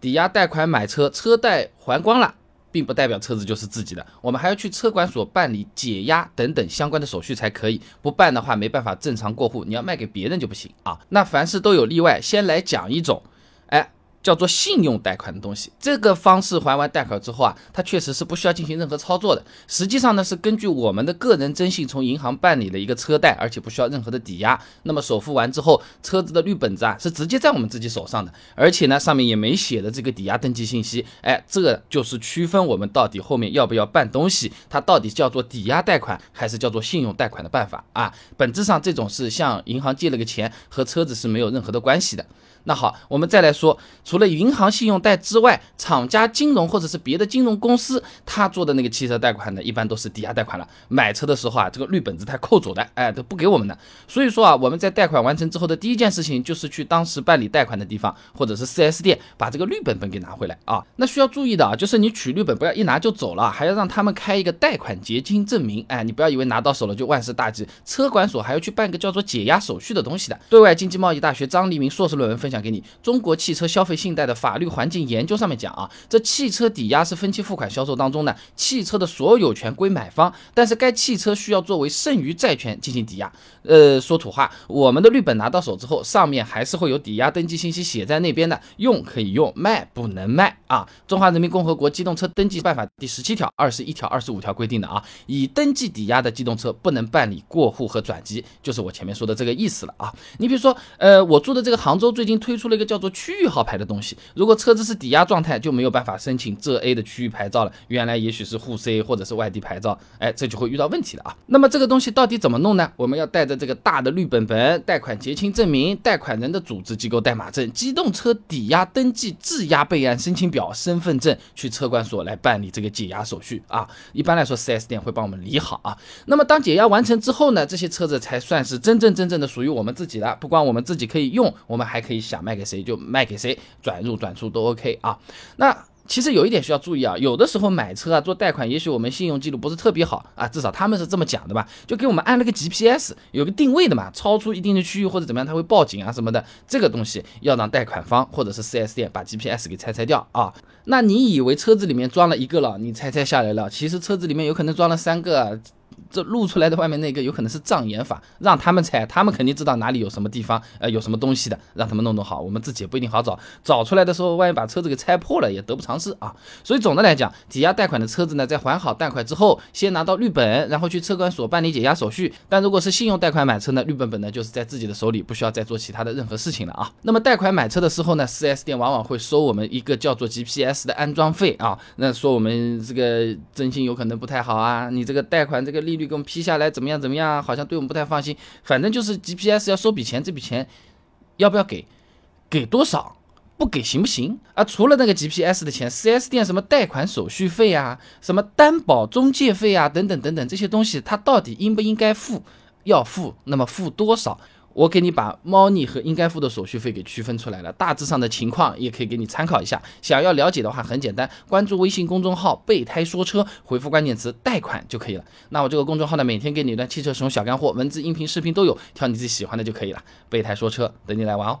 抵押贷款买车，车贷还光了。并不代表车子就是自己的，我们还要去车管所办理解押等等相关的手续才可以，不办的话没办法正常过户，你要卖给别人就不行啊。那凡事都有例外，先来讲一种，哎。叫做信用贷款的东西，这个方式还完贷款之后啊，它确实是不需要进行任何操作的。实际上呢，是根据我们的个人征信从银行办理了一个车贷，而且不需要任何的抵押。那么首付完之后，车子的绿本子啊是直接在我们自己手上的，而且呢上面也没写的这个抵押登记信息。哎，这个就是区分我们到底后面要不要办东西，它到底叫做抵押贷款还是叫做信用贷款的办法啊。本质上这种是向银行借了个钱，和车子是没有任何的关系的。那好，我们再来说，除了银行信用贷之外，厂家金融或者是别的金融公司，他做的那个汽车贷款呢，一般都是抵押贷款了。买车的时候啊，这个绿本子他扣走的，哎，都不给我们的。所以说啊，我们在贷款完成之后的第一件事情，就是去当时办理贷款的地方，或者是 4S 店，把这个绿本本给拿回来啊。那需要注意的啊，就是你取绿本不要一拿就走了，还要让他们开一个贷款结清证明。哎，你不要以为拿到手了就万事大吉，车管所还要去办个叫做解押手续的东西的。对外经济贸易大学张黎明硕士论文分。享给你，中国汽车消费信贷的法律环境研究上面讲啊，这汽车抵押是分期付款销售当中呢，汽车的所有权归买方，但是该汽车需要作为剩余债权进行抵押。呃，说土话，我们的绿本拿到手之后，上面还是会有抵押登记信息写在那边的，用可以用，卖不能卖啊。中华人民共和国机动车登记办法第十七条、二十一条、二十五条规定的啊，已登记抵押的机动车不能办理过户和转籍，就是我前面说的这个意思了啊。你比如说，呃，我住的这个杭州最近。推出了一个叫做区域号牌的东西，如果车子是抵押状态，就没有办法申请浙 A 的区域牌照了。原来也许是沪 C 或者是外地牌照，哎，这就会遇到问题了啊。那么这个东西到底怎么弄呢？我们要带着这个大的绿本本、贷款结清证明、贷款人的组织机构代码证、机动车抵押登记质押备案申请表、身份证去车管所来办理这个解押手续啊。一般来说，4S 店会帮我们理好啊。那么当解押完成之后呢，这些车子才算是真真正正的属于我们自己的。不光我们自己可以用，我们还可以。想卖给谁就卖给谁，转入转出都 OK 啊。那其实有一点需要注意啊，有的时候买车啊做贷款，也许我们信用记录不是特别好啊，至少他们是这么讲的吧，就给我们安了个 GPS，有个定位的嘛，超出一定的区域或者怎么样，他会报警啊什么的。这个东西要让贷款方或者是 4S 店把 GPS 给拆拆掉啊。那你以为车子里面装了一个了，你拆拆下来了，其实车子里面有可能装了三个。这露出来的外面那个有可能是障眼法，让他们猜，他们肯定知道哪里有什么地方，呃，有什么东西的，让他们弄弄好，我们自己也不一定好找，找出来的时候，万一把车子给拆破了，也得不偿失啊。所以总的来讲，抵押贷款的车子呢，在还好贷款之后，先拿到绿本，然后去车管所办理解押手续。但如果是信用贷款买车呢，绿本本呢就是在自己的手里，不需要再做其他的任何事情了啊。那么贷款买车的时候呢，4S 店往往会收我们一个叫做 GPS 的安装费啊，那说我们这个征信有可能不太好啊，你这个贷款这个利率给我们批下来怎么样怎么样？好像对我们不太放心。反正就是 GPS 要收笔钱，这笔钱要不要给？给多少？不给行不行？啊，除了那个 GPS 的钱，4S 店什么贷款手续费啊，什么担保中介费啊，等等等等这些东西，他到底应不应该付？要付，那么付多少？我给你把猫腻和应该付的手续费给区分出来了，大致上的情况也可以给你参考一下。想要了解的话，很简单，关注微信公众号“备胎说车”，回复关键词“贷款”就可以了。那我这个公众号呢，每天给你一段汽车使用小干货，文字、音频、视频都有，挑你自己喜欢的就可以了。备胎说车，等你来玩哦。